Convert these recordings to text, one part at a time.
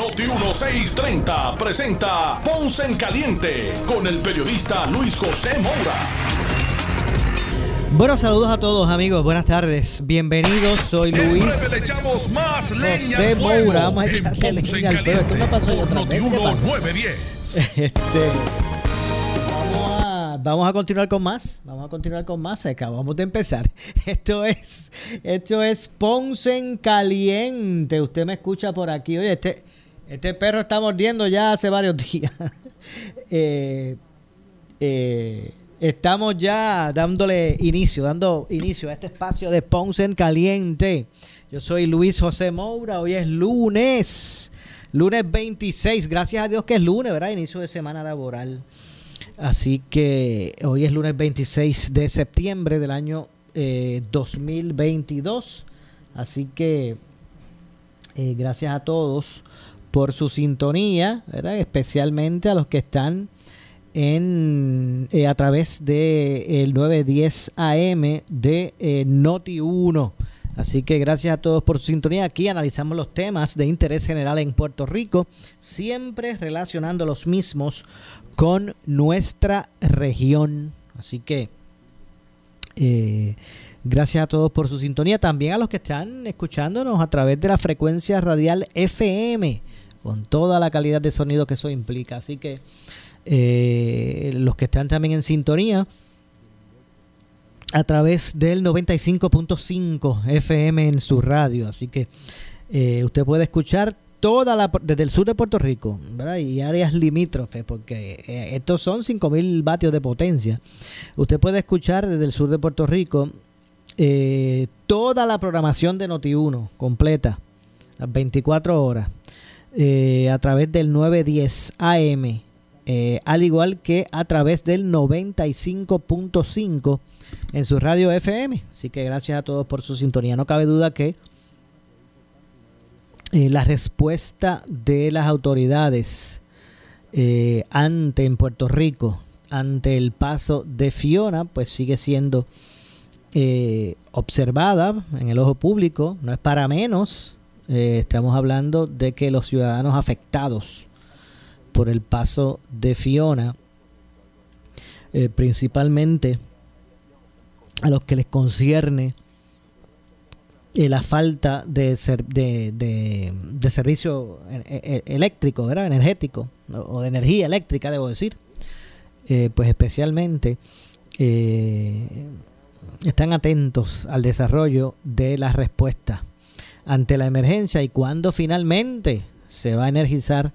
Noti 1630 presenta Ponce en Caliente con el periodista Luis José Moura. Bueno, saludos a todos amigos, buenas tardes, bienvenidos, soy Luis le echamos más leña José fuego Moura, vamos a echarle leña al fuego. ¿Qué me pasó yo otra vez? ¿Qué Noti 1 pasó? 910. Este, vamos, a, vamos a continuar con más, vamos a continuar con más, acabamos de empezar. Esto es, esto es Ponce en Caliente, usted me escucha por aquí, oye, este, este perro está mordiendo ya hace varios días. Eh, eh, estamos ya dándole inicio, dando inicio a este espacio de Ponce en Caliente. Yo soy Luis José Moura, hoy es lunes, lunes 26, gracias a Dios que es lunes, ¿verdad? Inicio de semana laboral. Así que hoy es lunes 26 de septiembre del año eh, 2022. Así que eh, gracias a todos por su sintonía, especialmente a los que están en eh, a través de el 910 AM de eh, Noti 1. Así que gracias a todos por su sintonía. Aquí analizamos los temas de interés general en Puerto Rico, siempre relacionando los mismos con nuestra región. Así que eh, gracias a todos por su sintonía. También a los que están escuchándonos a través de la frecuencia radial FM, con toda la calidad de sonido que eso implica. Así que eh, los que están también en sintonía a través del 95.5 FM en su radio. Así que eh, usted puede escuchar toda la desde el sur de Puerto Rico ¿verdad? y áreas limítrofes, porque eh, estos son 5.000 vatios de potencia. Usted puede escuchar desde el sur de Puerto Rico eh, toda la programación de Noti1 completa, las 24 horas, eh, a través del 910 AM, eh, al igual que a través del 95.5 en su radio FM. Así que gracias a todos por su sintonía. No cabe duda que la respuesta de las autoridades ante en Puerto Rico ante el paso de Fiona pues sigue siendo eh, observada en el ojo público no es para menos Eh, estamos hablando de que los ciudadanos afectados por el paso de Fiona eh, principalmente a los que les concierne la falta de, ser- de, de- servicio eléctrico, ¿verdad? energético, o de energía eléctrica, debo decir, pues especialmente están atentos al desarrollo de la respuesta ante la emergencia y cuando finalmente se va a energizar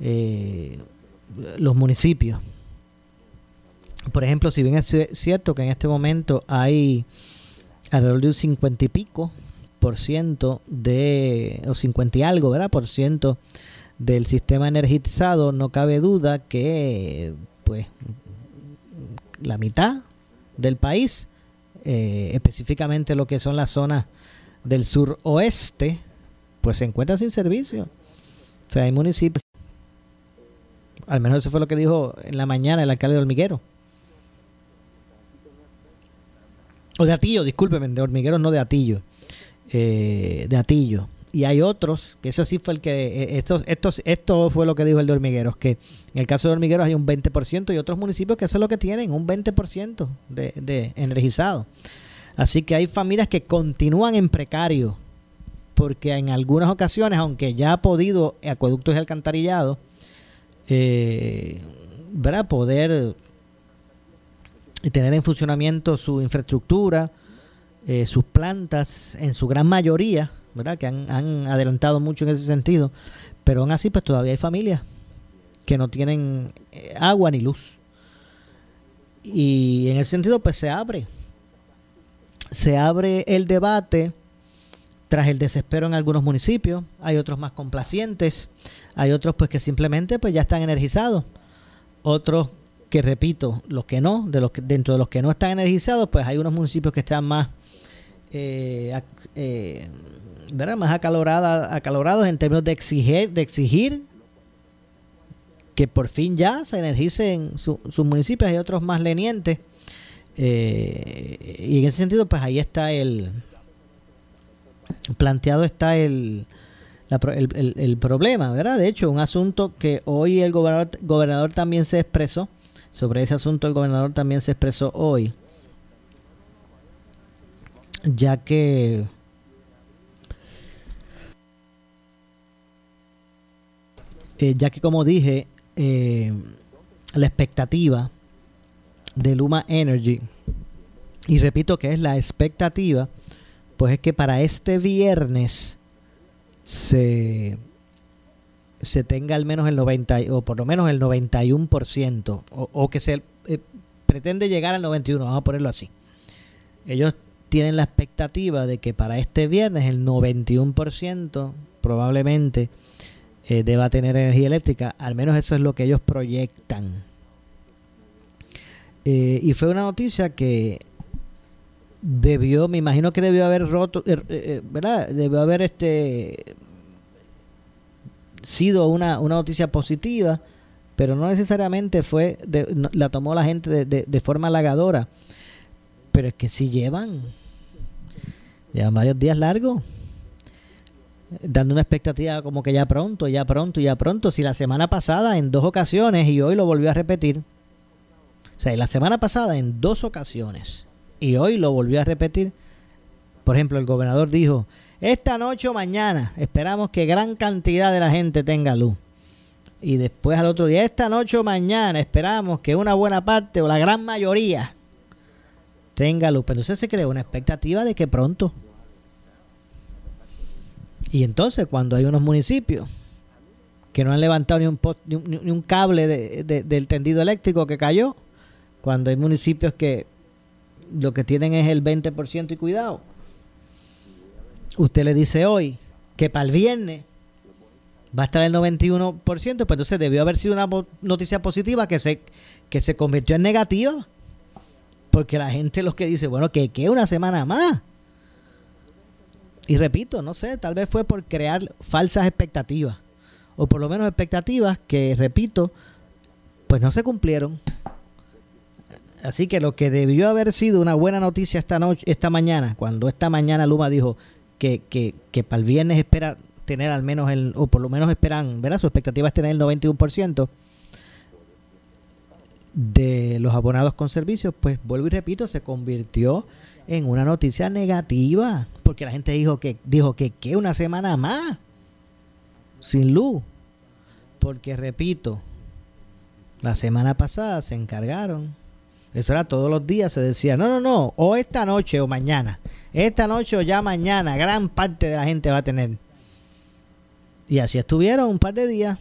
eh, los municipios. Por ejemplo, si bien es ci- cierto que en este momento hay alrededor de un 50 y pico por ciento de, o 50 y algo, ¿verdad? Por ciento del sistema energizado, no cabe duda que, pues, la mitad del país, eh, específicamente lo que son las zonas del sur oeste, pues se encuentra sin servicio. O sea, hay municipios, al menos eso fue lo que dijo en la mañana el alcalde de Hormiguero. O de Atillo, discúlpeme, de Hormiguero no de Atillo. eh, de Atillo. Y hay otros, que eso sí fue el que, eh, estos, estos, esto fue lo que dijo el de Hormigueros, que en el caso de Hormigueros hay un 20% y otros municipios que eso es lo que tienen, un 20% de, de energizado. Así que hay familias que continúan en precario, porque en algunas ocasiones, aunque ya ha podido acueductos y alcantarillados, eh, ¿verdad? poder tener en funcionamiento su infraestructura, eh, sus plantas, en su gran mayoría, ¿verdad? que han, adelantado mucho en ese sentido, pero aún así pues todavía hay familias que no tienen eh, agua ni luz. Y en ese sentido pues se abre, se abre el debate tras el desespero en algunos municipios, hay otros más complacientes, hay otros pues que simplemente pues ya están energizados. Otros que repito, los que no, de los que, dentro de los que no están energizados, pues hay unos municipios que están más eh, eh, más acalorados en términos de exigir, de exigir que por fin ya se energicen sus municipios, hay otros más lenientes. Eh, y en ese sentido, pues ahí está el planteado está el, el, problema, ¿verdad? De hecho, un asunto que hoy el gobernador, gobernador también se expresó, sobre ese asunto el gobernador también se expresó hoy, ya que eh, ya que como dije, eh, la expectativa de Luma Energy, y repito que es la expectativa, pues es que para este viernes se, se tenga al menos el 90 o por lo menos el 91% o, o que se eh, pretende llegar al 91, vamos a ponerlo así. Ellos tienen la expectativa de que para este viernes el 91% probablemente eh, deba tener energía eléctrica, al menos eso es lo que ellos proyectan. Eh, y fue una noticia que debió, me imagino que debió haber roto, eh, ¿verdad? Debió haber este sido una, una noticia positiva, pero no necesariamente fue, la tomó la gente de, de, de forma halagadora. Pero es que si llevan, llevan varios días largos dando una expectativa como que ya pronto, ya pronto, ya pronto. Si la semana pasada en dos ocasiones y hoy lo volvió a repetir. O sea, la semana pasada en dos ocasiones y hoy lo volvió a repetir. Por ejemplo, el gobernador dijo, esta noche o mañana esperamos que gran cantidad de la gente tenga luz. Y después al otro día, esta noche o mañana esperamos que una buena parte o la gran mayoría tenga luz. Pero entonces se creó una expectativa de que pronto y entonces cuando hay unos municipios que no han levantado ni un, ni un, cable del tendido eléctrico que cayó, cuando hay municipios que lo que tienen es el 20% y cuidado, usted le dice hoy que para el viernes va a estar el 91%, pues entonces debió haber sido una noticia positiva que se, que se convirtió en negativa. Porque la gente lo que dice, bueno, que, que una semana más. Y repito, no sé, tal vez fue por crear falsas expectativas. O por lo menos expectativas que, repito, pues no se cumplieron. Así que lo que debió haber sido una buena noticia esta noche, esta mañana, cuando esta mañana Luma dijo que, que, que para el viernes espera tener al menos el, o por lo menos esperan, ¿verdad? Su expectativa es tener el 91% de los abonados con servicios, pues vuelvo y repito, se convirtió en una noticia negativa, porque la gente dijo que dijo que que una semana más sin luz, porque repito, la semana pasada se encargaron, eso era todos los días, se decía, no, no, no, o esta noche o mañana, esta noche o ya mañana, gran parte de la gente va a tener. Y así estuvieron un par de días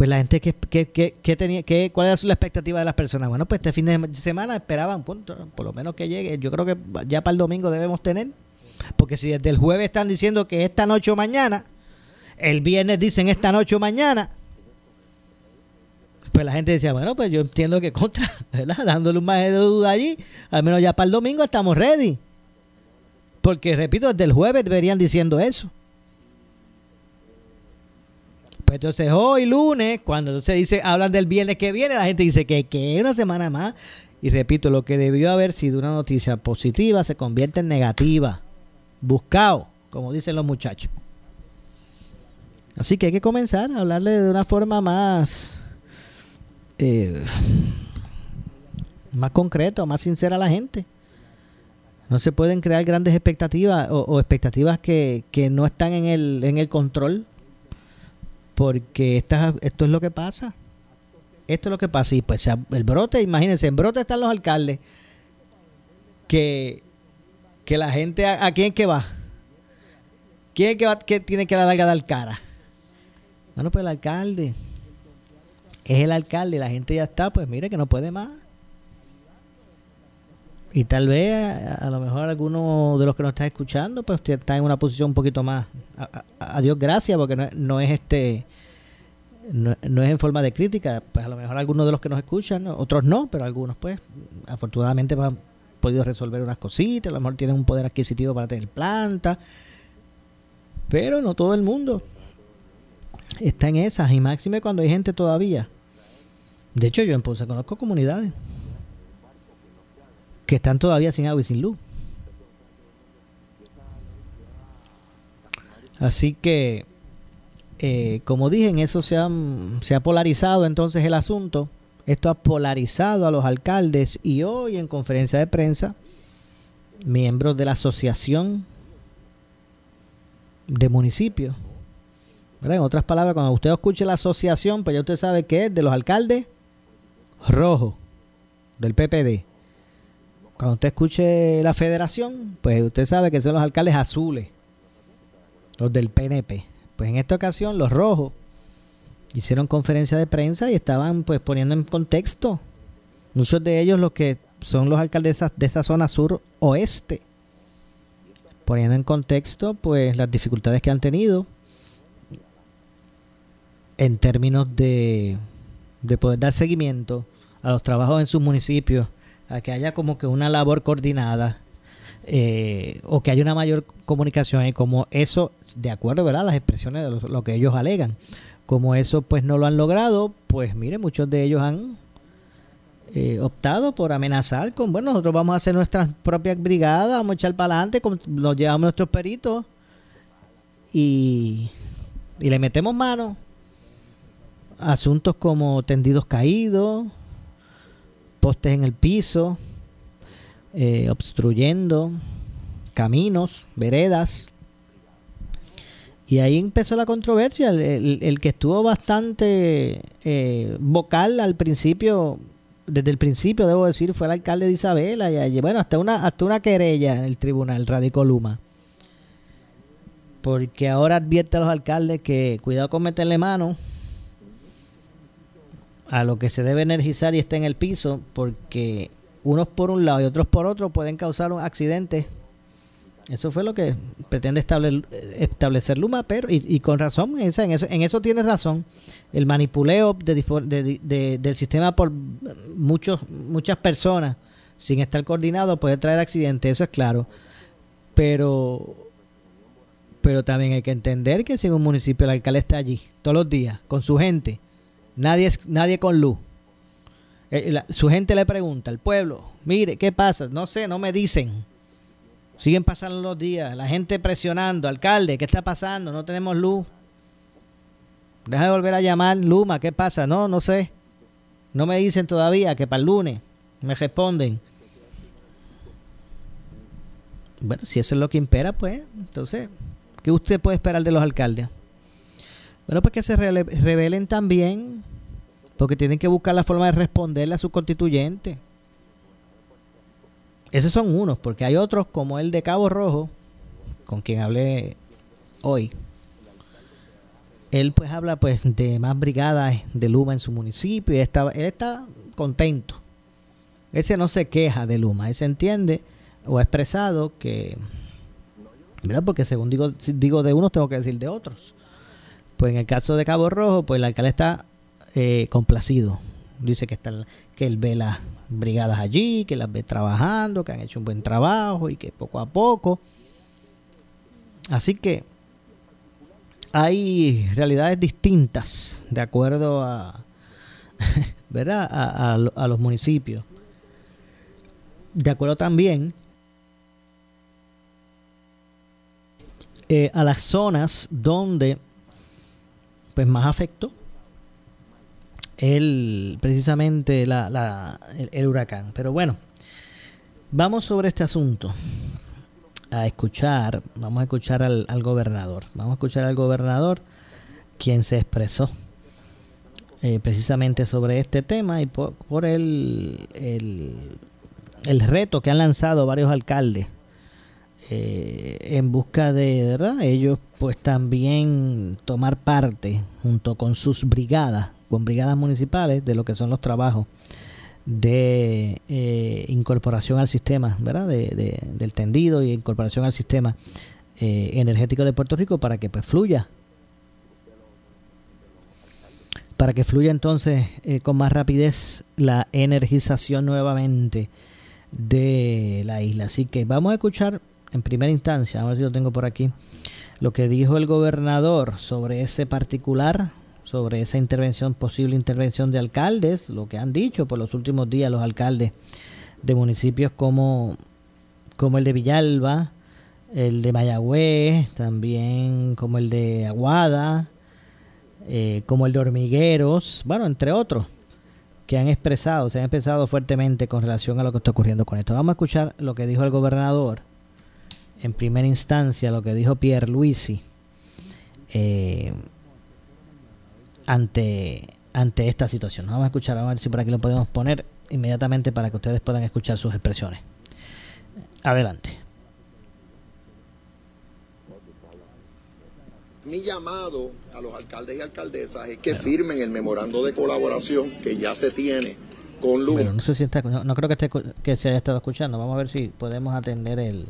pues la gente que, que, tenía, que, ¿cuál era la expectativa de las personas? Bueno, pues este fin de semana esperaban, por lo menos que llegue. Yo creo que ya para el domingo debemos tener, porque si desde el jueves están diciendo que esta noche o mañana, el viernes dicen esta noche o mañana, pues la gente decía, bueno, pues yo entiendo que contra, ¿verdad? Dándole un más de duda allí, al menos ya para el domingo estamos ready. Porque, repito, desde el jueves deberían diciendo eso. Pues entonces hoy lunes, cuando se dice, hablan del viernes que viene, la gente dice que, que una semana más. Y repito, lo que debió haber sido una noticia positiva se convierte en negativa. Buscado, como dicen los muchachos. Así que hay que comenzar a hablarle de una forma más, eh, más concreta, más sincera a la gente. No se pueden crear grandes expectativas o, expectativas que, que, no están en el, en el control porque esto es lo que pasa. Esto es lo que pasa. Y pues el brote, imagínense, en brote están los alcaldes. Que, que la gente, ¿a, quién que va? ¿Quién que, va, que tiene que dar, dar cara? Bueno, pues el alcalde. Es el alcalde, la gente ya está, pues mire que no puede más. Y tal vez a, lo mejor alguno de los que nos está escuchando, pues está en una posición un poquito más, a, Dios gracias, porque no, es este no, es en forma de crítica, pues a lo mejor algunos de los que nos escuchan, otros no, pero algunos pues afortunadamente han podido resolver unas cositas, a lo mejor tienen un poder adquisitivo para tener planta, pero no todo el mundo está en esas, y máxime cuando hay gente todavía. De hecho, yo en Ponce conozco comunidades que están todavía sin agua y sin luz. Así que eh, como dije, en eso se, se ha polarizado entonces el asunto. Esto ha polarizado a los alcaldes y hoy en conferencia de prensa, miembros de la Asociación de Municipios, en otras palabras, cuando usted escuche la asociación, pues ya usted sabe que es de los alcaldes rojos, del PPD. Cuando usted escuche la federación, pues usted sabe que son los alcaldes azules, los del PNP. Pues en esta ocasión los rojos hicieron conferencia de prensa y estaban pues poniendo en contexto muchos de ellos los que son los alcaldes de esa zona sur oeste poniendo en contexto pues las dificultades que han tenido en términos de, de poder dar seguimiento a los trabajos en sus municipios, a que haya como que una labor coordinada eh, o que haya una mayor comunicación y como eso, de acuerdo ¿verdad? las expresiones de lo, que ellos alegan, como eso pues no lo han logrado, pues mire, muchos de ellos han eh, optado por amenazar con, bueno, nosotros vamos a hacer nuestras propias brigadas, vamos a echar para adelante, nos llevamos nuestros peritos y, y le metemos mano asuntos como tendidos caídos, postes en el piso, eh, obstruyendo caminos, veredas. Y ahí empezó la controversia. El, que estuvo bastante eh, vocal al principio, desde el principio, debo decir, fue el alcalde de Isabela. Y, bueno, hasta una, hasta una querella en el tribunal, radicó Luma. Porque ahora advierte a los alcaldes que cuidado con meterle mano a lo que se debe energizar y está en el piso, porque unos por un lado y otros por otro pueden causar un accidente. Eso fue lo que pretende establecer Luma, pero y, con razón, en eso, en eso tiene razón. El manipuleo del sistema por muchos, muchas personas sin estar coordinado puede traer accidentes, eso es claro. Pero, pero también hay que entender que si un municipio el alcalde está allí todos los días con su gente, nadie, nadie con luz, eh, su gente le pregunta al pueblo, mire, ¿qué pasa? No sé, no me dicen. Siguen pasando los días, la gente presionando, alcalde, ¿qué está pasando? No tenemos luz. Deja de volver a llamar, Luma, ¿qué pasa? No, no sé. No me dicen todavía que para el lunes me responden. Bueno, si eso es lo que impera, pues, entonces, ¿qué usted puede esperar de los alcaldes? Bueno, pues que se revelen también porque tienen que buscar la forma de responderle a su constituyente. Esos son unos, porque hay otros como el de Cabo Rojo, con quien hablé hoy. Él pues habla pues de más brigadas de Luma en su municipio y estaba, él está contento. Ese no se queja de Luma, ese entiende o ha expresado que, ¿verdad? Porque según digo, digo de unos, tengo que decir de otros. Pues en el caso de Cabo Rojo, pues el alcalde está eh, complacido. Dice que, está, que él ve las brigadas allí, que las ve trabajando, que han hecho un buen trabajo y que poco a poco. Así que hay realidades distintas de acuerdo a, ¿verdad? A, los municipios. De acuerdo también eh, a las zonas donde pues más afectó el, precisamente la, el, huracán. Pero bueno, vamos sobre este asunto a escuchar, vamos a escuchar al, gobernador, vamos a escuchar al gobernador quien se expresó eh, precisamente sobre este tema y por, el, el, el, reto que han lanzado varios alcaldes eh, en busca de ¿verdad? ellos pues también tomar parte junto con sus brigadas con brigadas municipales de lo que son los trabajos de eh, incorporación al sistema, ¿verdad? De, del tendido y incorporación al sistema eh, energético de Puerto Rico para que pues fluya. para que fluya entonces con más rapidez la energización nuevamente de la isla. Así que vamos a escuchar en primera instancia, a ver si lo tengo por aquí, lo que dijo el gobernador sobre ese particular, sobre esa intervención, posible intervención de alcaldes, lo que han dicho por los últimos días los alcaldes de municipios como, como el de Villalba, el de Mayagüez, también como el de Aguada, eh, como el de Hormigueros, bueno, entre otros, que han expresado, se han expresado fuertemente con relación a lo que está ocurriendo con esto. Vamos a escuchar lo que dijo el gobernador en primera instancia, lo que dijo Pierre Luisi eh, ante, ante esta situación. Vamos a escuchar, a ver si por aquí lo podemos poner inmediatamente para que ustedes puedan escuchar sus expresiones. Adelante. Mi llamado a los alcaldes y alcaldesas es que firmen el memorando de colaboración que ya se tiene con Luma. Pero no sé si está, no, creo que, esté, que se haya estado escuchando. Vamos a ver si podemos atender el.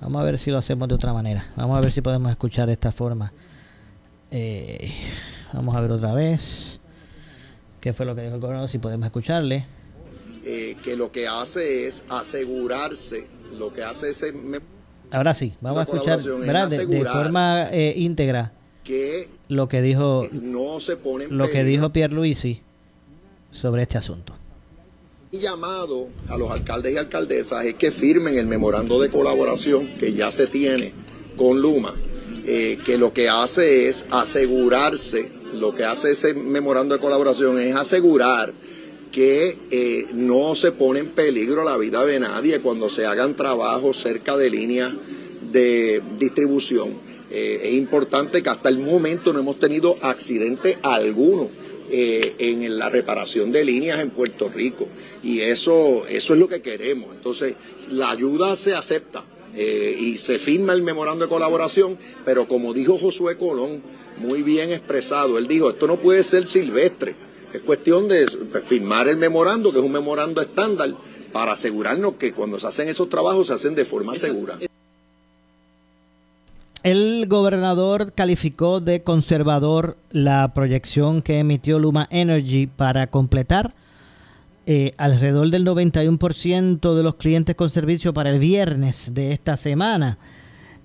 Vamos a ver si lo hacemos de otra manera. Vamos a ver si podemos escuchar de esta forma. Eh, vamos a ver otra vez. ¿Qué fue lo que dijo el gobernador? Si podemos escucharle. Eh, que lo que hace es asegurarse, lo que hace ese... Ahora sí, vamos a escuchar de, forma eh, íntegra que lo que dijo no se pone lo que dijo Pierre Luisi sobre este asunto. Mi llamado a los alcaldes y alcaldesas es que firmen el memorando de colaboración que ya se tiene con Luma, eh, que lo que hace es asegurarse, lo que hace ese memorando de colaboración es asegurar que eh, no se pone en peligro la vida de nadie cuando se hagan trabajos cerca de líneas de distribución. Eh, es importante que hasta el momento no hemos tenido accidente alguno eh, en la reparación de líneas en Puerto Rico y eso, eso es lo que queremos. Entonces, la ayuda se acepta y se firma el memorando de colaboración, pero como dijo Josué Colón, muy bien expresado, él dijo, esto no puede ser silvestre es cuestión de firmar el memorando, que es un memorando estándar, para asegurarnos que cuando se hacen esos trabajos se hacen de forma segura. El gobernador calificó de conservador la proyección que emitió Luma Energy para completar eh, alrededor del 91% de los clientes con servicio para el viernes de esta semana.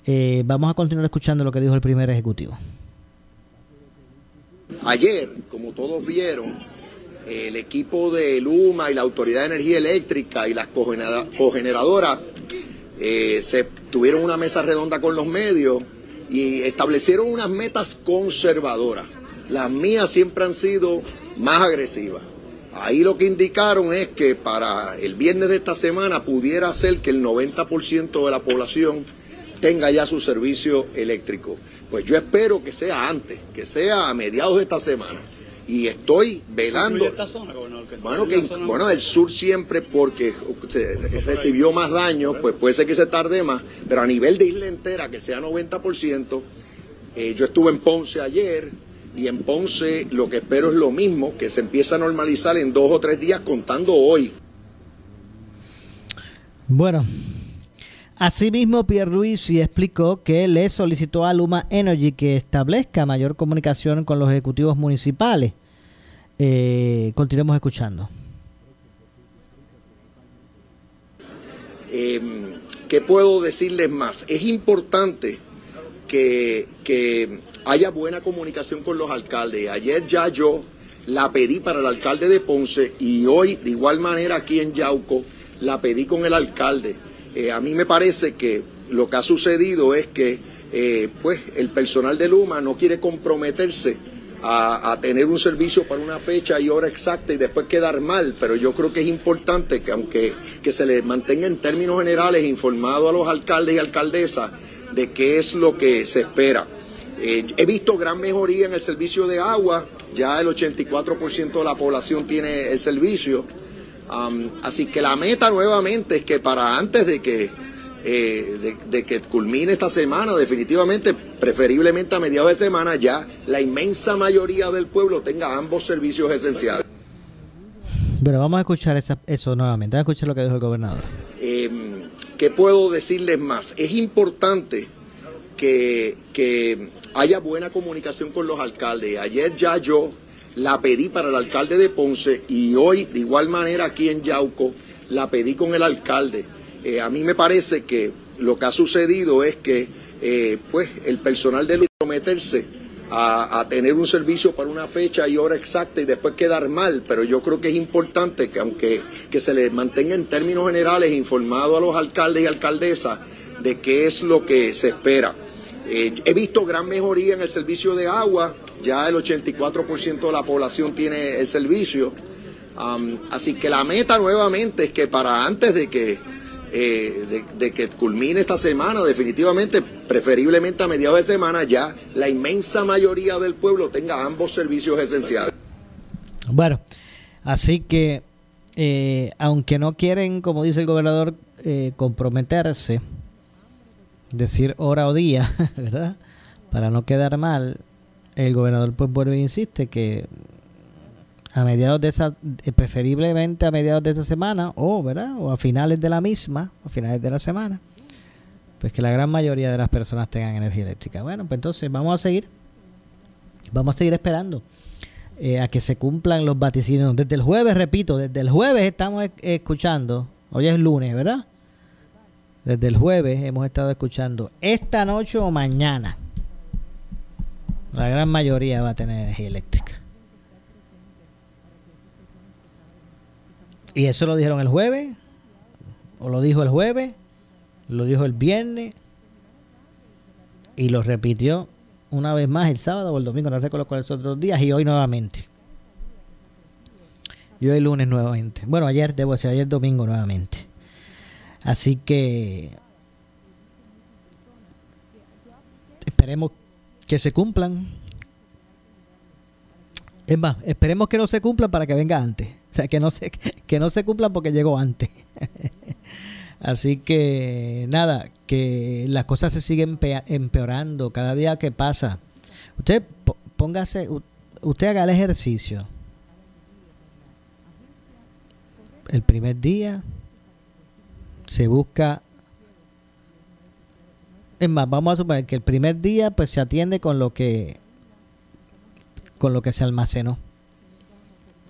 Eh, vamos a continuar escuchando lo que dijo el primer ejecutivo. Ayer, como todos vieron, el equipo de Luma y la Autoridad de Energía Eléctrica y las cogeneradoras eh, se tuvieron una mesa redonda con los medios y establecieron unas metas conservadoras. Las mías siempre han sido más agresivas. Ahí lo que indicaron es que para el viernes de esta semana pudiera ser que el 90% de la población tenga ya su servicio eléctrico. Pues yo espero que sea antes, que sea a mediados de esta semana. Y estoy velando. Esta zona, bueno, que, bueno, el sur siempre porque recibió más daño, pues puede ser que se tarde más, pero a nivel de isla entera, que sea 90%, eh, yo estuve en Ponce ayer, y en Ponce lo que espero es lo mismo, que se empiece a normalizar en dos o tres días contando hoy. Bueno, Asimismo, Pierluisi explicó que le solicitó a Luma Energy que establezca mayor comunicación con los ejecutivos municipales. Eh, continuemos escuchando. Em, ¿Qué puedo decirles más? Es importante que, que haya buena comunicación con los alcaldes. Ayer ya yo la pedí para el alcalde de Ponce y hoy de igual manera aquí en Yauco la pedí con el alcalde eh, a mí me parece que lo que ha sucedido es que eh, pues el personal de Luma no quiere comprometerse a, tener un servicio para una fecha y hora exacta y después quedar mal, pero yo creo que es importante que aunque que se les mantenga en términos generales informado a los alcaldes y alcaldesas de qué es lo que se espera. Eh, he visto gran mejoría en el servicio de agua, ya el 84% de la población tiene el servicio así que la meta nuevamente es que para antes de que, eh, de, que culmine esta semana, definitivamente, preferiblemente a mediados de semana, ya la inmensa mayoría del pueblo tenga ambos servicios esenciales. Pero vamos a escuchar eso nuevamente, vamos a escuchar lo que dijo el gobernador. Em, ¿Qué puedo decirles más? Es importante que, que haya buena comunicación con los alcaldes. Ayer ya yo la pedí para el alcalde de Ponce y hoy, de igual manera aquí en Yauco, la pedí con el alcalde. Eh, a mí me parece que lo que ha sucedido es que eh, pues el personal debe meterse a, tener un servicio para una fecha y hora exacta y después quedar mal, pero yo creo que es importante que aunque que se les mantenga en términos generales informado a los alcaldes y alcaldesas de qué es lo que se espera. Eh, he visto gran mejoría en el servicio de agua, ya el 84% de la población tiene el servicio, así que la meta nuevamente es que para antes de que eh, de, que culmine esta semana, definitivamente, preferiblemente a mediados de semana, ya la inmensa mayoría del pueblo tenga ambos servicios esenciales. Bueno, así que, eh, aunque no quieren, como dice el gobernador, comprometerse, decir hora o día, ¿verdad? Para no quedar mal, el gobernador pues vuelve e insiste que a mediados de esa, eh, preferiblemente a mediados de esta semana, o, ¿verdad? O a finales de la misma, a finales de la semana, pues que la gran mayoría de las personas tengan energía eléctrica. Bueno, pues entonces vamos a seguir, vamos a seguir esperando eh, a que se cumplan los vaticinios. Desde el jueves, repito, desde el jueves estamos escuchando, hoy es lunes, ¿verdad? Desde el jueves hemos estado escuchando esta noche o mañana. La gran mayoría va a tener energía eléctrica. Y eso lo dijeron el jueves, o lo dijo el jueves, lo dijo el viernes, y lo repitió una vez más el sábado o el domingo, no recuerdo cuáles otros días, y hoy nuevamente. Y hoy lunes nuevamente. Bueno, ayer, debo decir, ayer domingo nuevamente. Así que esperemos que se cumplan. Es más, esperemos que no se cumplan para que venga antes. O sea, que no se, que no se cumplan porque llegó antes. Así que nada, que las cosas se siguen empeorando cada día que pasa. Usted póngase, usted haga el ejercicio. El primer día se busca es más, vamos a suponer que el primer día pues se atiende con lo que con lo que se almacenó.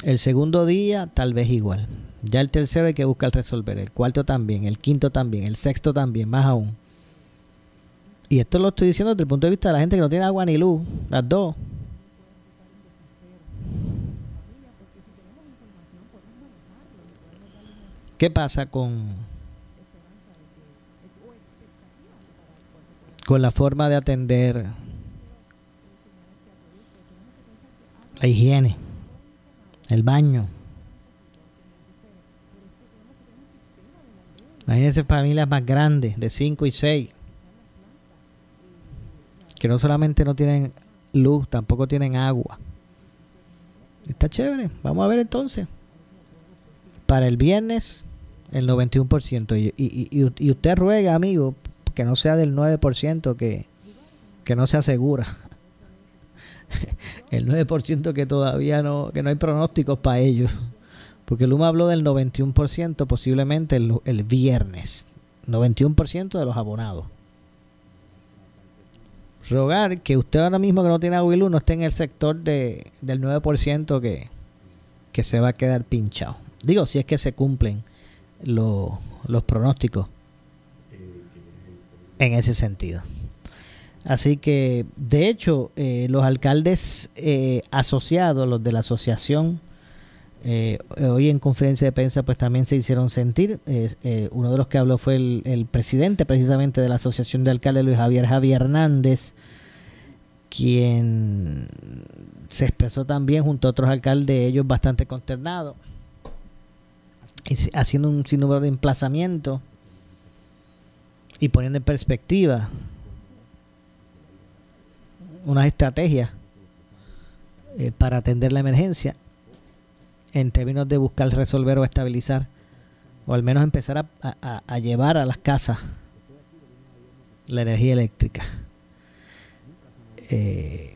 El segundo día, tal vez igual. Ya el tercero hay que buscar resolver. El cuarto también. El quinto también. El sexto también. Más aún. Y esto lo estoy diciendo desde el punto de vista de la gente que no tiene agua ni luz. Las dos. ¿Qué pasa con, con la forma de atender la higiene? el baño. Imagínense familias más grandes, de 5 y 6, que no solamente no tienen luz, tampoco tienen agua. Está chévere. Vamos a ver entonces. Para el viernes, el 91%. Y, y, y, y usted ruega, amigo, que no sea del 9% que, que no se asegura. el 9% que todavía no, que no hay pronósticos para ellos. Porque Luma habló del 91% posiblemente el, el viernes. 91% de los abonados. Rogar que usted ahora mismo que no tiene luz no esté en el sector de, del 9% que, que se va a quedar pinchado. Digo, si es que se cumplen los pronósticos en ese sentido. Así que, de hecho, eh, los alcaldes eh, asociados, los de la asociación, eh, hoy en conferencia de prensa, pues también se hicieron sentir. uno de los que habló fue el, presidente precisamente de la Asociación de Alcaldes, Luis Javier Javier Hernández, quien se expresó también junto a otros alcaldes, ellos bastante consternados, haciendo un sinnúmero de emplazamientos y poniendo en perspectiva unas estrategias eh, para atender la emergencia en términos de buscar resolver o estabilizar o al menos empezar a, llevar a las casas la energía eléctrica. Eh,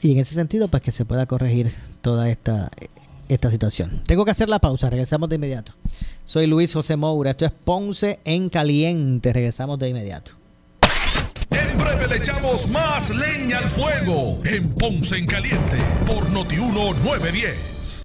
y en ese sentido, pues que se pueda corregir toda esta, esta situación. Tengo que hacer la pausa, regresamos de inmediato. Soy Luis José Moura, esto es Ponce en Caliente, regresamos de inmediato. En breve le echamos más leña al fuego en Ponce en Caliente por Notiuno 910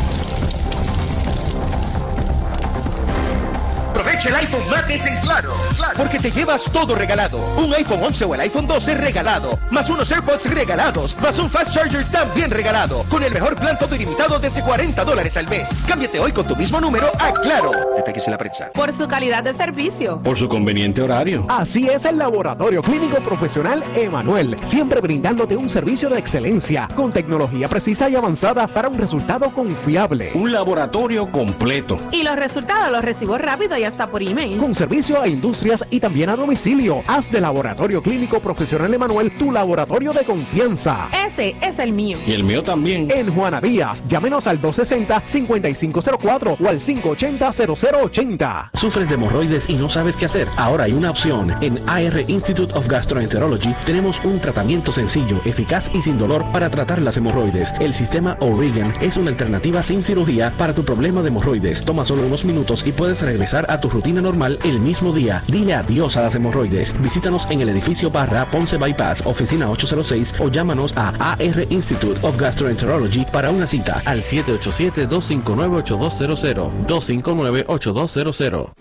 Aprovecha el iPhone Max en Claro, porque te llevas todo regalado. Un iPhone 11 o el iPhone 12 regalado, más unos AirPods regalados, más un Fast Charger también regalado, con el mejor plan todo ilimitado desde 40 dólares al mes. Cámbiate hoy con tu mismo número a Claro. Detalles en la prensa. Por su calidad de servicio. Por su conveniente horario. Así es el Laboratorio Clínico Profesional Emanuel, siempre brindándote un servicio de excelencia, con tecnología precisa y avanzada para un resultado confiable. Un laboratorio completo. Y los resultados los recibo rápido y hasta por email. Con servicio a industrias y también a domicilio. Haz de Laboratorio Clínico Profesional Emanuel tu laboratorio de confianza. Ese es el mío. Y el mío también. En Juana Díaz, llámenos al 260-5504 o al 580-0080. ¿Sufres de hemorroides y no sabes qué hacer? Ahora hay una opción. En AR Institute of Gastroenterology tenemos un tratamiento sencillo, eficaz y sin dolor para tratar las hemorroides. El sistema O'Regan es una alternativa sin cirugía para tu problema de hemorroides. Toma solo unos minutos y puedes regresar a tu rutina normal el mismo día. Dile adiós a las hemorroides. Visítanos en el edificio Barra Ponce Bypass, oficina 806 o llámanos a AR Institute of Gastroenterology para una cita al 787-259-8200. 259-8200.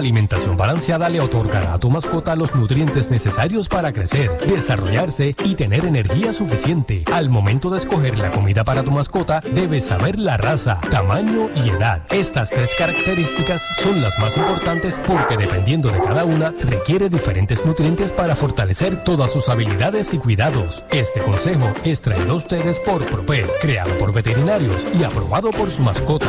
Alimentación balanceada le otorgará a tu mascota los nutrientes necesarios para crecer, desarrollarse y tener energía suficiente. Al momento de escoger la comida para tu mascota, debes saber la raza, tamaño y edad. Estas tres características son las más importantes porque dependiendo de cada una, requiere diferentes nutrientes para fortalecer todas sus habilidades y cuidados. Este consejo es traído a ustedes por Propel, creado por veterinarios y aprobado por su mascota.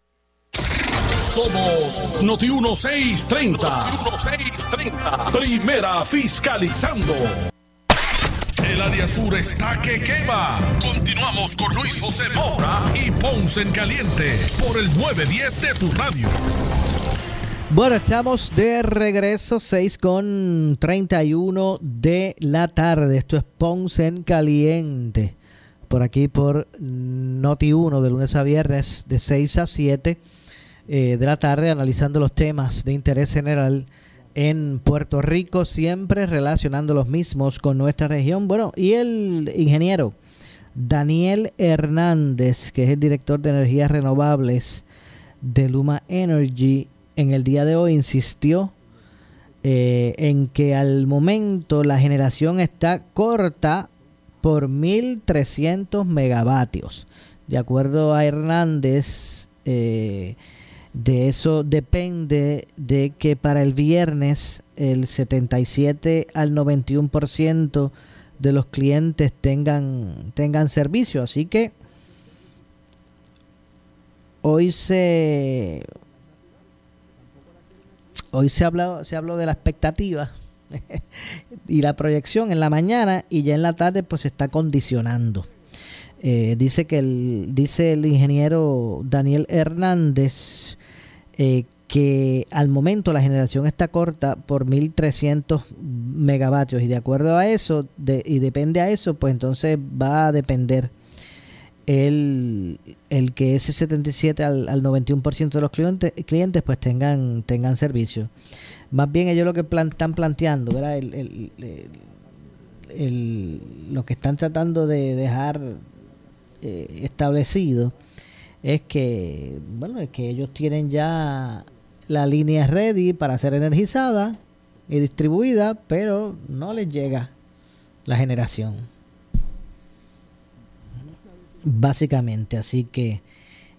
Somos Noti 1630. Noti 1630. Primera fiscalizando. El área sur está que quema. Continuamos con Luis José Moura y Ponce en Caliente por el 910 de tu radio. Bueno, estamos de regreso, 6 con 31 de la tarde. Esto es Ponce en Caliente. Por aquí por Noti 1 de lunes a viernes de 6 a 7 eh, de la tarde analizando los temas de interés general en Puerto Rico, siempre relacionando los mismos con nuestra región. Bueno, y el ingeniero Daniel Hernández, que es el director de energías renovables de Luma Energy, en el día de hoy insistió eh, en que al momento la generación está corta por 1.300 megavatios. De acuerdo a Hernández, eh, de eso depende de que para el viernes el 77 al 91% de los clientes tengan, tengan servicio. Así que hoy se hoy se habló, se habló de la expectativa y la proyección en la mañana y ya en la tarde pues se está condicionando. Eh, dice que el, dice el ingeniero Daniel Hernández eh, que al momento la generación está corta por 1300 megavatios y de acuerdo a eso y depende a eso pues entonces va a depender el, el que ese 77 al, al 91% de los clientes, clientes pues tengan tengan servicio más bien ellos lo que están planteando ¿verdad? El, el, lo que están tratando de dejar eh, establecido es que bueno es que ellos tienen ya la línea ready para ser energizada y distribuida, pero no les llega la generación. Básicamente, así que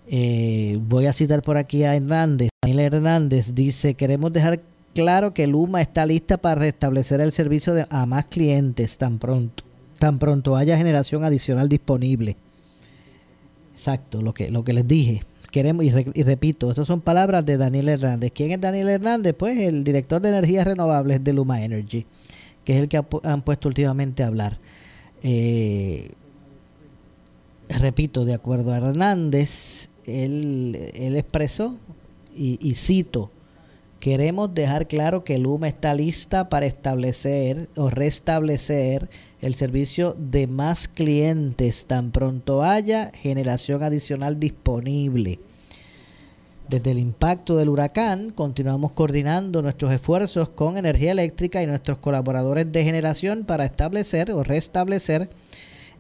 eh, voy a citar por aquí a Hernández. Daniel Hernández dice, queremos dejar claro que Luma está lista para restablecer el servicio de, a más clientes tan pronto, tan pronto haya generación adicional disponible. Exacto, lo que, lo que les dije queremos, y, repito, estas son palabras de Daniel Hernández. ¿Quién es Daniel Hernández? Pues el director de energías renovables de Luma Energy, que es el que han puesto últimamente a hablar. Eh, repito, de acuerdo a Hernández, él, expresó, y, y cito, queremos dejar claro que Luma está lista para establecer o restablecer el servicio de más clientes tan pronto haya generación adicional disponible. Desde el impacto del huracán continuamos coordinando nuestros esfuerzos con energía eléctrica y nuestros colaboradores de generación para establecer o restablecer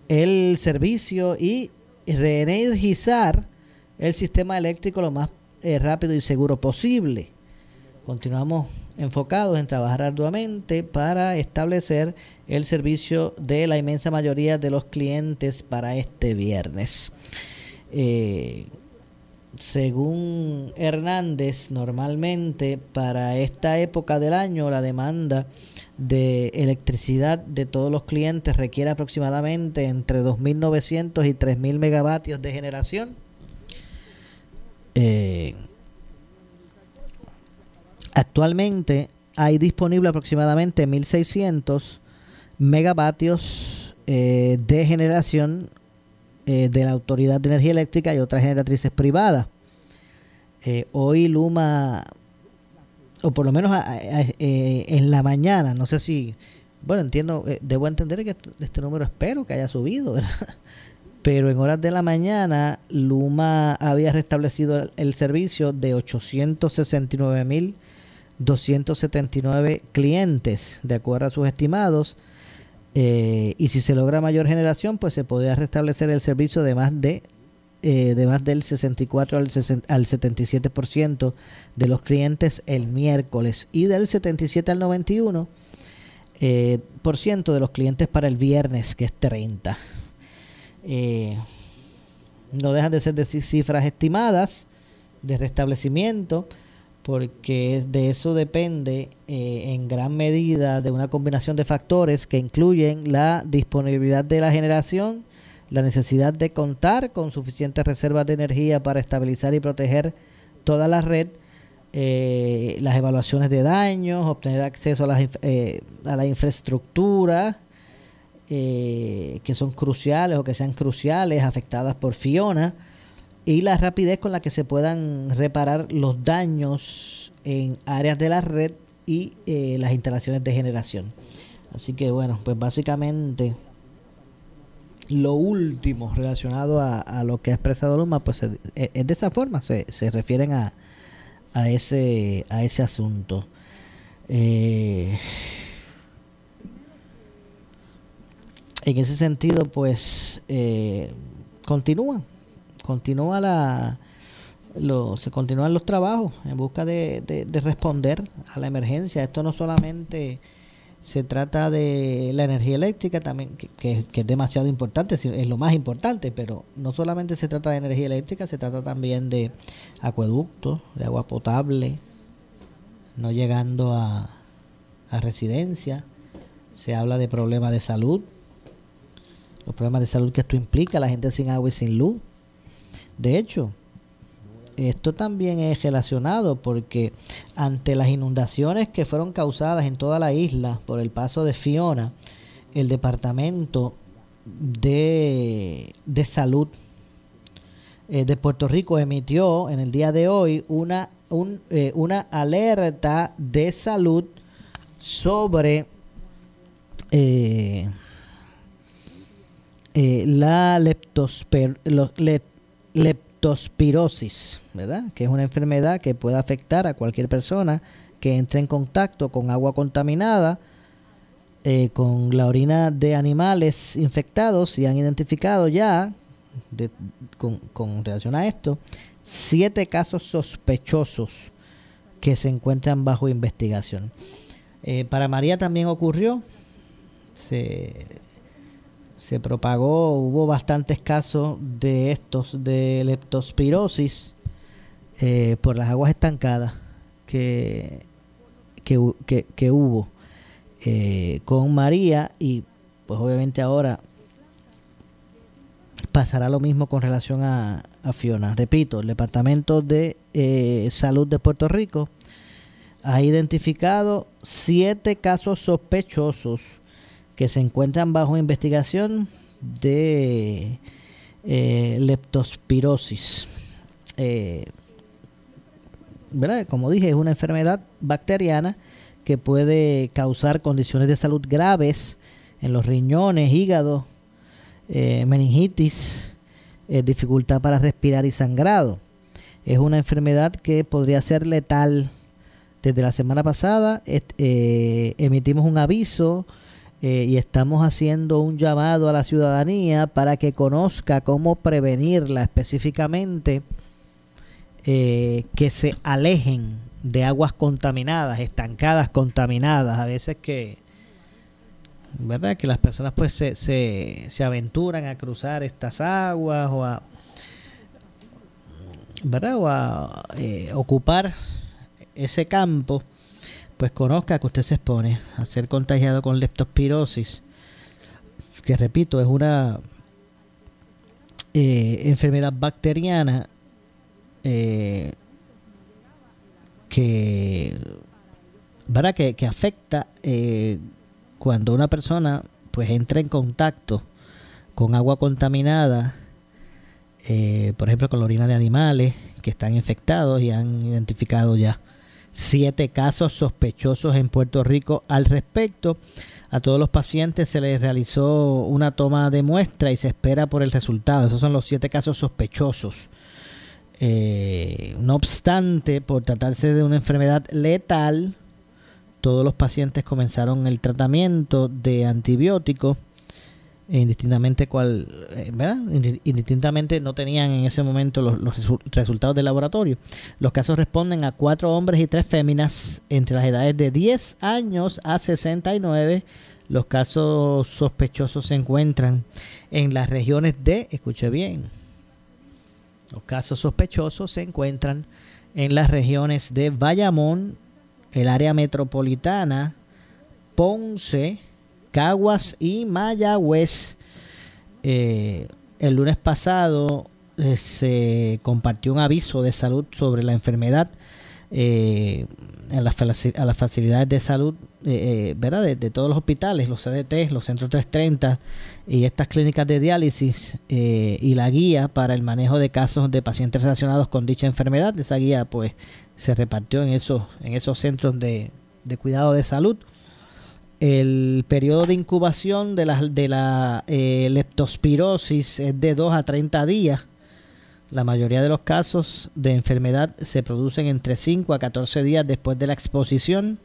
el servicio y reenergizar el sistema eléctrico lo más eh, rápido y seguro posible. Continuamos enfocados en trabajar arduamente para establecer el servicio de la inmensa mayoría de los clientes para este viernes. Eh, según Hernández, normalmente para esta época del año la demanda de electricidad de todos los clientes requiere aproximadamente entre 2.900 y 3.000 megavatios de generación. Eh, actualmente hay disponible aproximadamente 1.600 megavatios eh, de generación eh, de la Autoridad de Energía Eléctrica y otras generatrices privadas. Eh, hoy Luma, o por lo menos en la mañana, no sé si, bueno, entiendo, debo entender que este número espero que haya subido, Pero en horas de la mañana, Luma había restablecido el, servicio de 869.279 clientes, de acuerdo a sus estimados eh, y si se logra mayor generación, pues se podría restablecer el servicio de más de eh, de más del 64 al, al 77% de los clientes el miércoles y del 77 al 91 eh, por ciento de los clientes para el viernes, que es 30. no dejan de ser de cifras estimadas de restablecimiento porque de eso depende eh, en gran medida de una combinación de factores que incluyen la disponibilidad de la generación, la necesidad de contar con suficientes reservas de energía para estabilizar y proteger toda la red, eh, las evaluaciones de daños, obtener acceso a, las, eh, a la infraestructura que son cruciales o que sean cruciales afectadas por Fiona y la rapidez con la que se puedan reparar los daños en áreas de la red y eh, las instalaciones de generación. Así que bueno, pues básicamente lo último relacionado a, lo que ha expresado Luma, pues es, de esa forma, se, se refieren a, a, ese, a ese asunto. Eh, en ese sentido, pues eh, continúan continúa la, se continúan los trabajos en busca de, responder a la emergencia. Esto no solamente se trata de la energía eléctrica, también que, es demasiado importante, es lo más importante, pero no solamente se trata de energía eléctrica, se trata también de acueductos, de agua potable, no llegando a, a residencia. Se habla de problemas de salud, los problemas de salud que esto implica, la gente sin agua y sin luz de hecho, esto también es relacionado porque ante las inundaciones que fueron causadas en toda la isla por el paso de Fiona, el departamento de, de Salud eh, de Puerto Rico emitió en el día de hoy una, un, eh, una alerta de salud sobre eh, la leptosper, leptospirosis, ¿verdad? Que es una enfermedad que puede afectar a cualquier persona que entre en contacto con agua contaminada, eh, con la orina de animales infectados y han identificado ya, de- con, relación a esto, siete casos sospechosos que se encuentran bajo investigación. Eh, para María también ocurrió, se, se propagó, hubo bastantes casos de estos, de leptospirosis eh, por las aguas estancadas que, que, que- hubo eh, con María y pues obviamente ahora pasará lo mismo con relación a, a Fiona. Repito, el Departamento de eh, Salud de Puerto Rico ha identificado siete casos sospechosos que se encuentran bajo investigación de eh, leptospirosis. Eh, ¿verdad? Como dije, es una enfermedad bacteriana que puede causar condiciones de salud graves en los riñones, hígado, eh, meningitis, dificultad para respirar y sangrado. Es una enfermedad que podría ser letal. Desde la semana pasada emitimos un aviso eh, y estamos haciendo un llamado a la ciudadanía para que conozca cómo prevenirla específicamente, eh, que se alejen de aguas contaminadas, estancadas contaminadas, a veces que, ¿verdad? Que las personas pues se, se, aventuran a cruzar estas aguas o a, ¿verdad? O a eh, ocupar ese campo, pues conozca que usted se expone a ser contagiado con leptospirosis, que repito, es una eh, enfermedad bacteriana eh, que, ¿verdad? que, que afecta eh, cuando una persona pues entra en contacto con agua contaminada, eh, por ejemplo con la orina de animales que están infectados y han identificado ya siete casos sospechosos en Puerto Rico al respecto. A todos los pacientes se les realizó una toma de muestra y se espera por el resultado. Esos son los siete casos sospechosos. Eh, no obstante, por tratarse de una enfermedad letal, todos los pacientes comenzaron el tratamiento de antibióticos indistintamente cuál, eh, ¿verdad? Indi- Indistintamente no tenían en ese momento los, los resu- resultados del laboratorio. Los casos responden a cuatro hombres y tres féminas entre las edades de 10 años a 69. Los casos sospechosos se encuentran en las regiones de, escuche bien, los casos sospechosos se encuentran en las regiones de Bayamón, el área metropolitana, Ponce, Caguas y Mayagüez. Eh, el lunes pasado eh, se compartió un aviso de salud sobre la enfermedad eh, a, las, facilidades de salud ¿verdad? De, todos los hospitales, los CDT, los centros 330 y estas clínicas de diálisis y la guía para el manejo de casos de pacientes relacionados con dicha enfermedad. Esa guía pues se repartió en esos, en esos centros de, de cuidado de salud. El periodo de incubación de la, eh, leptospirosis es de 2 a 30 días. La mayoría de los casos de enfermedad se producen entre 5 a 14 días después de la exposición.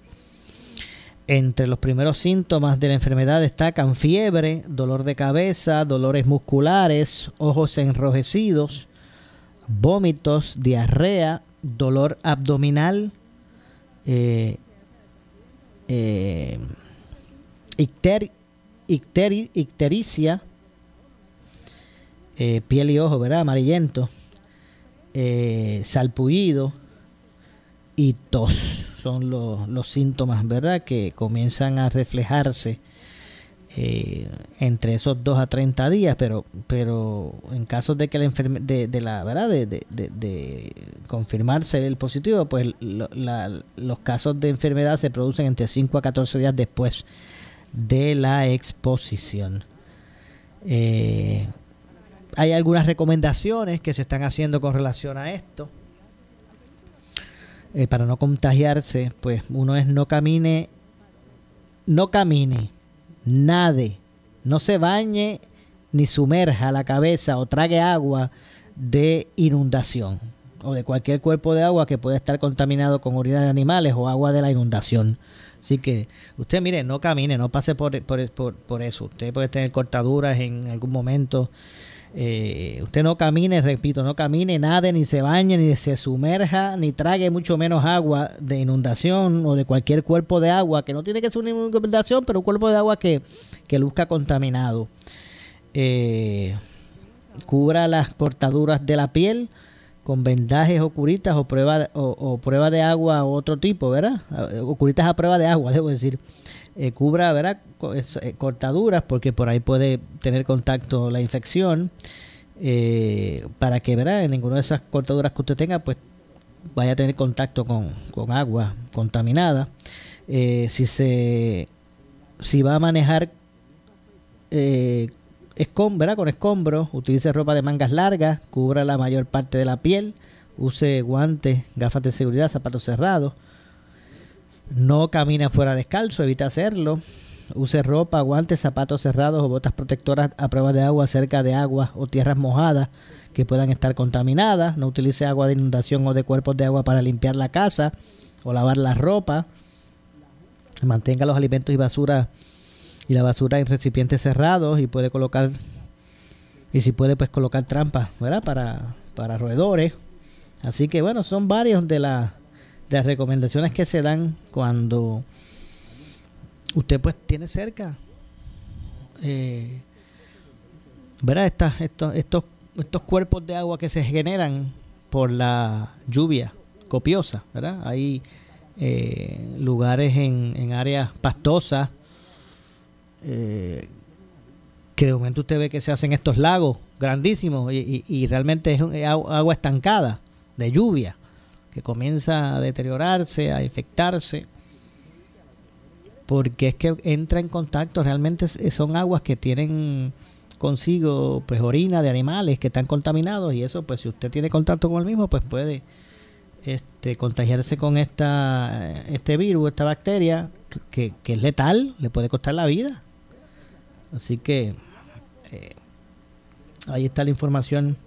Entre los primeros síntomas de la enfermedad destacan fiebre, dolor de cabeza, dolores musculares, ojos enrojecidos, vómitos, diarrea, dolor abdominal, eh, eh, icter- icteri- ictericia, eh, piel y ojo, ¿verdad? Amarillento, eh, salpullido y tos son los, los síntomas, ¿verdad? Que comienzan a reflejarse eh, entre esos 2 a 30 días, pero pero en caso de que la enferme- de, la verdad de, de- de- confirmarse el positivo, pues los casos de enfermedad se producen entre 5 a 14 días después de la exposición. Eh, hay algunas recomendaciones que se están haciendo con relación a esto. Eh, para no contagiarse, pues uno es no camine, no camine, nade, no se bañe ni sumerja la cabeza o trague agua de inundación o de cualquier cuerpo de agua que pueda estar contaminado con orina de animales o agua de la inundación. Así que usted mire, no camine, no pase por, por, por, eso. Usted puede tener cortaduras en algún momento. Eh, usted no camine, repito, no camine, nade, ni se bañe, ni se sumerja, ni trague mucho menos agua de inundación o de cualquier cuerpo de agua, que no tiene que ser una inundación, pero un cuerpo de agua que, que luzca contaminado. Eh, cubra las cortaduras de la piel con vendajes o curitas o prueba o, prueba de agua o otro tipo, ¿verdad? O curitas a prueba de agua, debo decir. Eh, cubra, ¿verdad? Eh, cortaduras porque por ahí puede tener contacto la infección. Eh, para que, ¿verdad? En ninguna de esas cortaduras que usted tenga, pues vaya a tener contacto con, con agua contaminada. si se si va a manejar eh, Escombra con escombros, utilice ropa de mangas largas, cubra la mayor parte de la piel, use guantes, gafas de seguridad, zapatos cerrados. No camine fuera descalzo, evita hacerlo. Use ropa, guantes, zapatos cerrados o botas protectoras a prueba de agua cerca de agua o tierras mojadas que puedan estar contaminadas. No utilice agua de inundación o de cuerpos de agua para limpiar la casa o lavar la ropa. Mantenga los alimentos y basura y la basura en recipientes cerrados y puede colocar y si puede pues colocar trampas ¿verdad? para para roedores así que bueno son varios de, las de las recomendaciones que se dan cuando usted pues tiene cerca eh, ¿verdad? Estas, estos, estos, estos cuerpos de agua que se generan por la lluvia copiosa ¿verdad? hay eh, lugares en, en áreas pastosas eh, que de momento usted ve que se hacen estos lagos grandísimos y, realmente es, agua estancada de lluvia que comienza a deteriorarse, a infectarse, porque es que entra en contacto, realmente son aguas que tienen consigo pues orina de animales que están contaminados y eso pues si usted tiene contacto con el mismo pues puede este, contagiarse con esta este virus, esta bacteria que, que es letal, le puede costar la vida. Así que eh, ahí está la información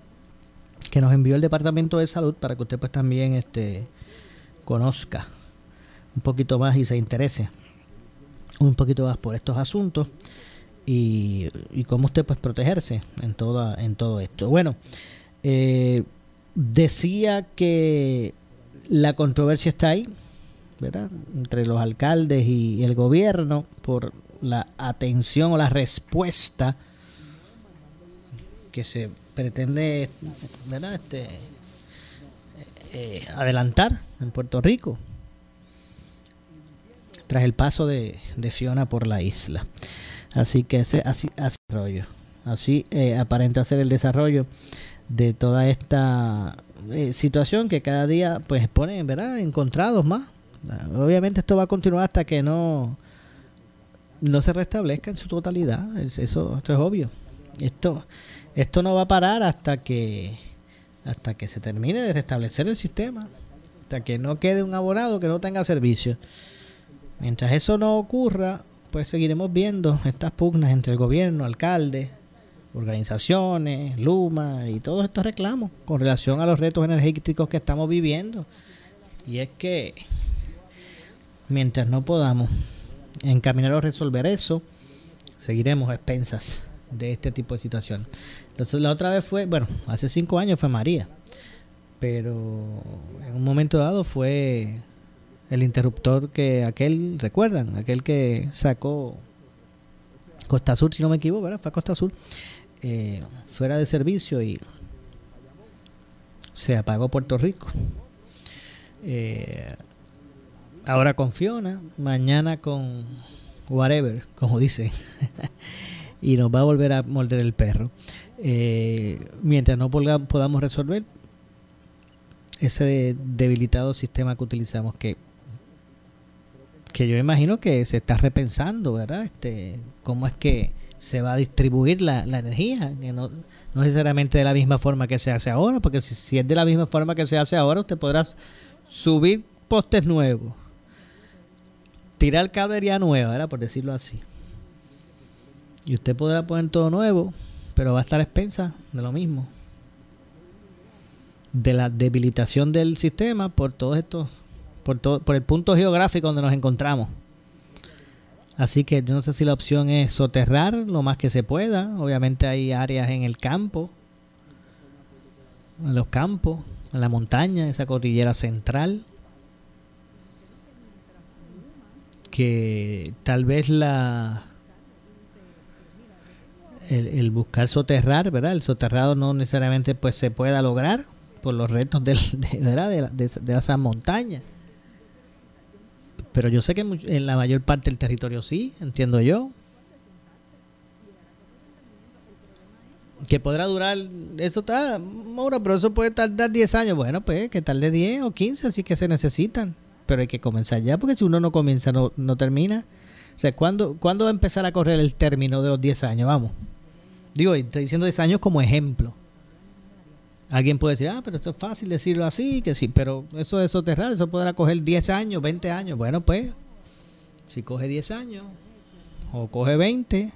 que nos envió el Departamento de Salud para que usted pues también este, conozca un poquito más y se interese un poquito más por estos asuntos y, cómo usted pues protegerse en toda en todo esto. Bueno, eh, decía que la controversia está ahí, ¿verdad? Entre los alcaldes y el gobierno por la atención o la respuesta que se pretende Este, eh, adelantar en Puerto Rico tras el paso de, Fiona por la isla. Así que ese, así, así, así eh, aparenta ser el desarrollo de toda esta eh, situación que cada día pues pone ¿verdad? encontrados más. Obviamente esto va a continuar hasta que no no se restablezca en su totalidad. Eso, esto es obvio. Esto, esto no va a parar hasta que hasta que se termine de restablecer el sistema, hasta que no quede un abonado que no tenga servicio. Mientras eso no ocurra, pues seguiremos viendo estas pugnas entre el gobierno, alcalde, organizaciones, Luma y todos estos reclamos con relación a los retos energéticos que estamos viviendo. Y es que mientras no podamos encaminar o resolver eso, seguiremos a expensas de este tipo de situación. La otra vez fue, bueno, hace cinco años fue María, pero en un momento dado fue el interruptor que aquel, recuerdan, aquel que sacó Costa Sur, si no me equivoco, fue Costa Sur, eh, fuera de servicio y se apagó Puerto Rico. Eh, ahora con Fiona, mañana con whatever, como dicen. y nos va a volver a morder el perro. Eh, mientras no podamos resolver ese debilitado sistema que utilizamos, que, que yo imagino que se está repensando, ¿verdad? Este, cómo es que se va a distribuir la, la energía, que no, no necesariamente de la misma forma que se hace ahora, porque si, si es de la misma forma que se hace ahora, usted podrá subir postes nuevos, tirar cabería nueva, ¿verdad? por decirlo así. Y usted podrá poner todo nuevo, pero va a estar a expensa de lo mismo. De la debilitación del sistema por todos estos, por, todo, por el punto geográfico donde nos encontramos. Así que yo no sé si la opción es soterrar lo más que se pueda. Obviamente hay áreas en el campo, en los campos, en la montaña, esa cordillera central, que tal vez la el, buscar soterrar, ¿verdad? El soterrado no necesariamente pues se pueda lograr por los retos de, ¿verdad? de, de, de esas montañas. Pero yo sé que en la mayor parte del territorio sí, entiendo yo. Que podrá durar, eso está, Maura, pero eso puede tardar 10 años. Bueno, pues que tarde 10 o 15, así que se necesitan. Pero hay que comenzar ya, porque si uno no comienza, no, no termina. O sea, ¿cuándo, ¿cuándo va a empezar a correr el término de los 10 años? Vamos. Digo, estoy diciendo 10 años como ejemplo. Alguien puede decir, ah, pero esto es fácil decirlo así, que sí, pero eso de soterrar, eso podrá coger 10 años, 20 años. Bueno, pues, si coge 10 años o coge 20,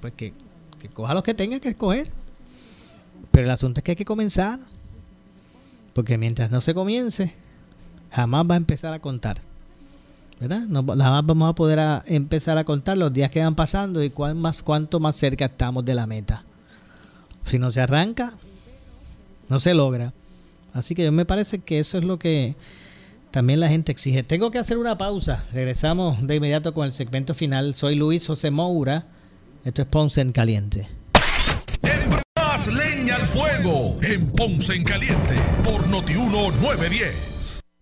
pues que, que coja los que tenga que escoger. Pero el asunto es que hay que comenzar, porque mientras no se comience, jamás va a empezar a contar. ¿verdad? No, jamás vamos a poder empezar a contar los días que van pasando y cuán más, cuánto más cerca estamos de la meta. Si no se arranca, no se logra. Así que me parece que eso es lo que también la gente exige. Tengo que hacer una pausa. Regresamos de inmediato con el segmento final. Soy Luis José Moura. Esto es Ponce en Caliente. más leña al fuego en Ponce en Caliente por Notiuno 910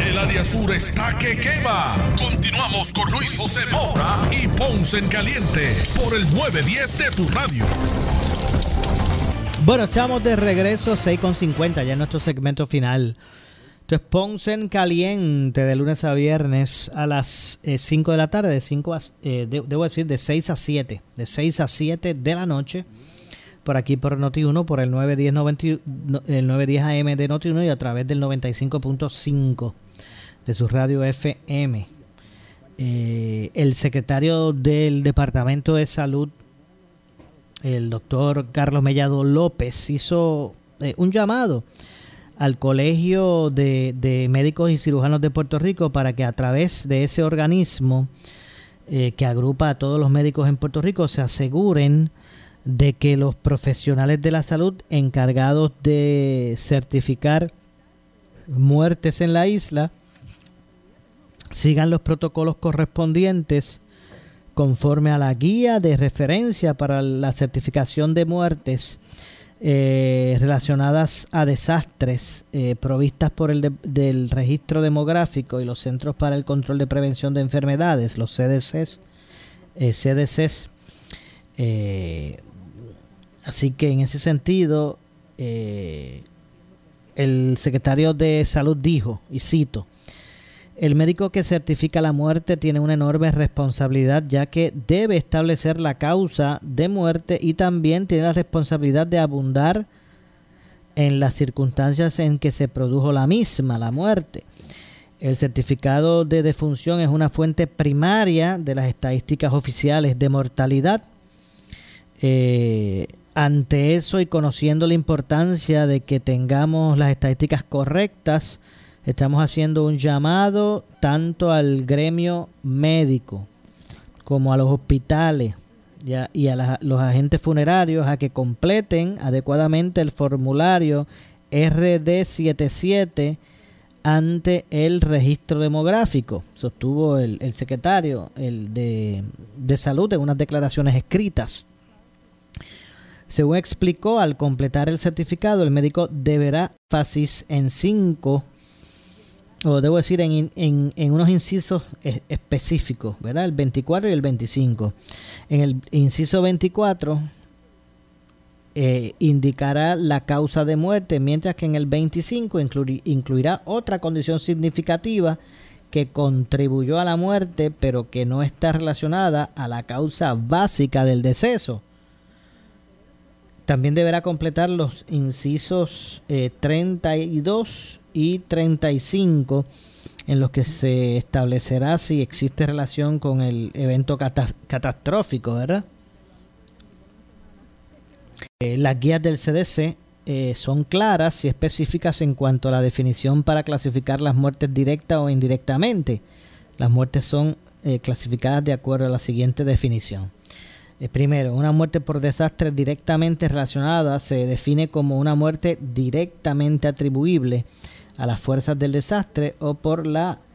El área sur está que quema. Continuamos con Luis José Moura y Ponce en Caliente por el 910 de tu radio. Bueno, estamos de regreso 6.50 ya en nuestro segmento final. Esto es Ponce en Caliente de lunes a viernes a las 5 de la tarde, de 5 a, eh, debo decir de 6 a 7, de 6 a 7 de la noche por aquí por Noti1, por el 910, el 910 AM de Noti1 y a través del 95.5 de su radio FM. Eh, el secretario del Departamento de Salud, el doctor Carlos Mellado López, hizo eh, un llamado al Colegio de, Médicos y Cirujanos de Puerto Rico para que a través de ese organismo eh, que agrupa a todos los médicos en Puerto Rico se aseguren de que los profesionales de la salud encargados de certificar muertes en la isla sigan los protocolos correspondientes conforme a la guía de referencia para la certificación de muertes eh, relacionadas a desastres eh, provistas por el del registro demográfico y los Centros para el Control de Prevención de Enfermedades, los CDCs, eh, CDCs eh, así que en ese sentido, el secretario de Salud dijo, y cito, el médico que certifica la muerte tiene una enorme responsabilidad ya que debe establecer la causa de muerte y también tiene la responsabilidad de abundar en las circunstancias en que se produjo la misma, la muerte. El certificado de defunción es una fuente primaria de las estadísticas oficiales de mortalidad. Eh, ante eso y conociendo la importancia de que tengamos las estadísticas correctas, estamos haciendo un llamado tanto al gremio médico como a los hospitales y a, los agentes funerarios a que completen adecuadamente el formulario RD77 ante el registro demográfico, sostuvo el, el secretario el de, de Salud en unas declaraciones escritas. Según explicó, al completar el certificado, el médico deberá énfasis en cinco, o debo decir, en, en, en unos incisos es- específicos, ¿verdad? El 24 y el 25. En el inciso 24 eh, indicará la causa de muerte, mientras que en el 25 incluir- incluirá otra condición significativa que contribuyó a la muerte, pero que no está relacionada a la causa básica del deceso. También deberá completar los incisos eh, 32 y 35 en los que se establecerá si existe relación con el evento cata- catastrófico, ¿verdad? Eh, las guías del CDC eh, son claras y específicas en cuanto a la definición para clasificar las muertes directas o indirectamente. Las muertes son eh, clasificadas de acuerdo a la siguiente definición. Eh, primero, una muerte por desastre directamente relacionada se define como una muerte directamente atribuible a las fuerzas del desastre o por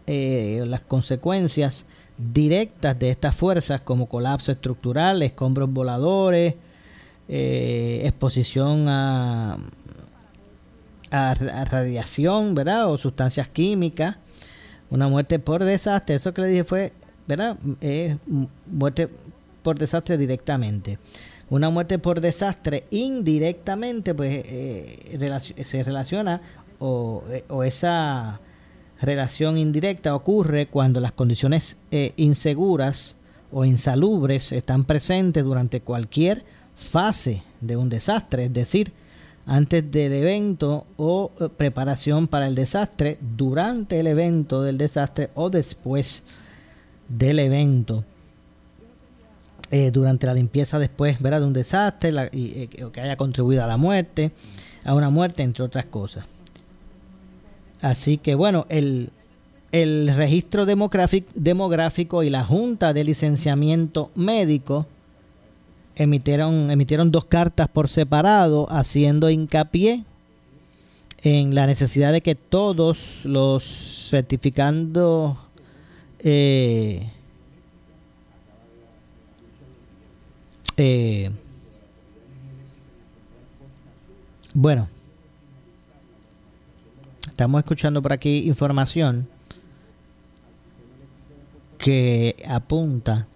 eh, las consecuencias directas de estas fuerzas como colapso estructural, escombros voladores, eh, exposición a, a, radiación, ¿verdad? O sustancias químicas. Una muerte por desastre, eso que le dije fue, ¿verdad? Muerte por desastre directamente. Una muerte por desastre indirectamente, pues eh, se relaciona o, eh, o esa relación indirecta ocurre cuando las condiciones eh, inseguras o insalubres están presentes durante cualquier fase de un desastre, es decir, antes del evento o preparación para el desastre, durante el evento del desastre o después del evento. Eh, durante la limpieza después ¿verdad? de un desastre la- y, eh, que- haya contribuido a la muerte, a una muerte, entre otras cosas. Así que bueno, el, el registro demográfic- demográfico y la Junta de Licenciamiento Médico emitieron, emitieron dos cartas por separado haciendo hincapié en la necesidad de que todos los certificando eh, eh, bueno estamos escuchando por aquí información que apunta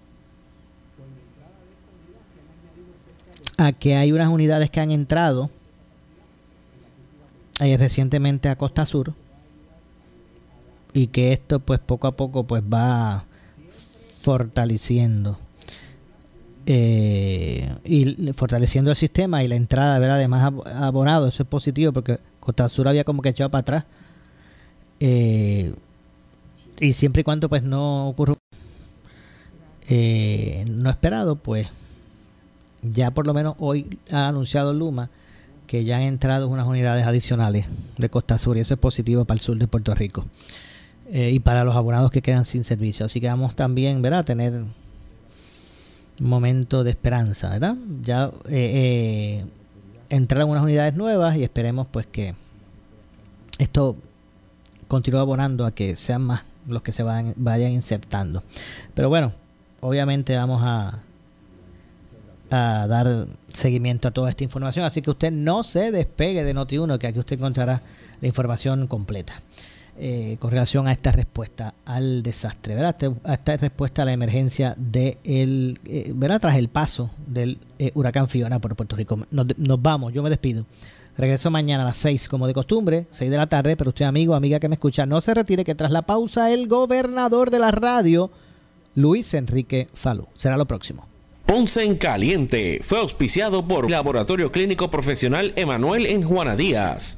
a que hay unas unidades que han entrado eh, recientemente a Costa Sur y que esto pues poco a poco pues va fortaleciendo eh, y fortaleciendo el sistema y la entrada ¿verdad? de más ab- abonados eso es positivo porque Costa Sur había como que echado para atrás eh, y siempre y cuando pues no ocurra eh, no esperado pues ya por lo menos hoy ha anunciado Luma que ya han entrado unas unidades adicionales de Costa Sur y eso es positivo para el sur de Puerto Rico eh, y para los abonados que quedan sin servicio. Así que vamos también ¿verdad? a tener momento de esperanza. ¿verdad? Ya eh, eh, entraron unas unidades nuevas y esperemos pues que esto continúe abonando a que sean más los que se vayan, vayan insertando. Pero bueno, obviamente vamos a dar seguimiento a toda esta información. Así que usted no se despegue de Noti1, que aquí usted encontrará la información completa eh, con relación a esta respuesta al desastre, ¿verdad? A esta respuesta a la emergencia de el, eh, ¿verdad? Tras el paso del eh, huracán Fiona por Puerto Rico. Nos, nos vamos, yo me despido. Regreso mañana a las 6, como de costumbre, 6 de la tarde, pero usted, amigo, amiga que me escucha, no se retire, que tras la pausa, el gobernador de la radio, Luis Enrique Falú. Será lo próximo. Ponce en Caliente fue auspiciado por Laboratorio Clínico Profesional Emanuel en Juana Díaz.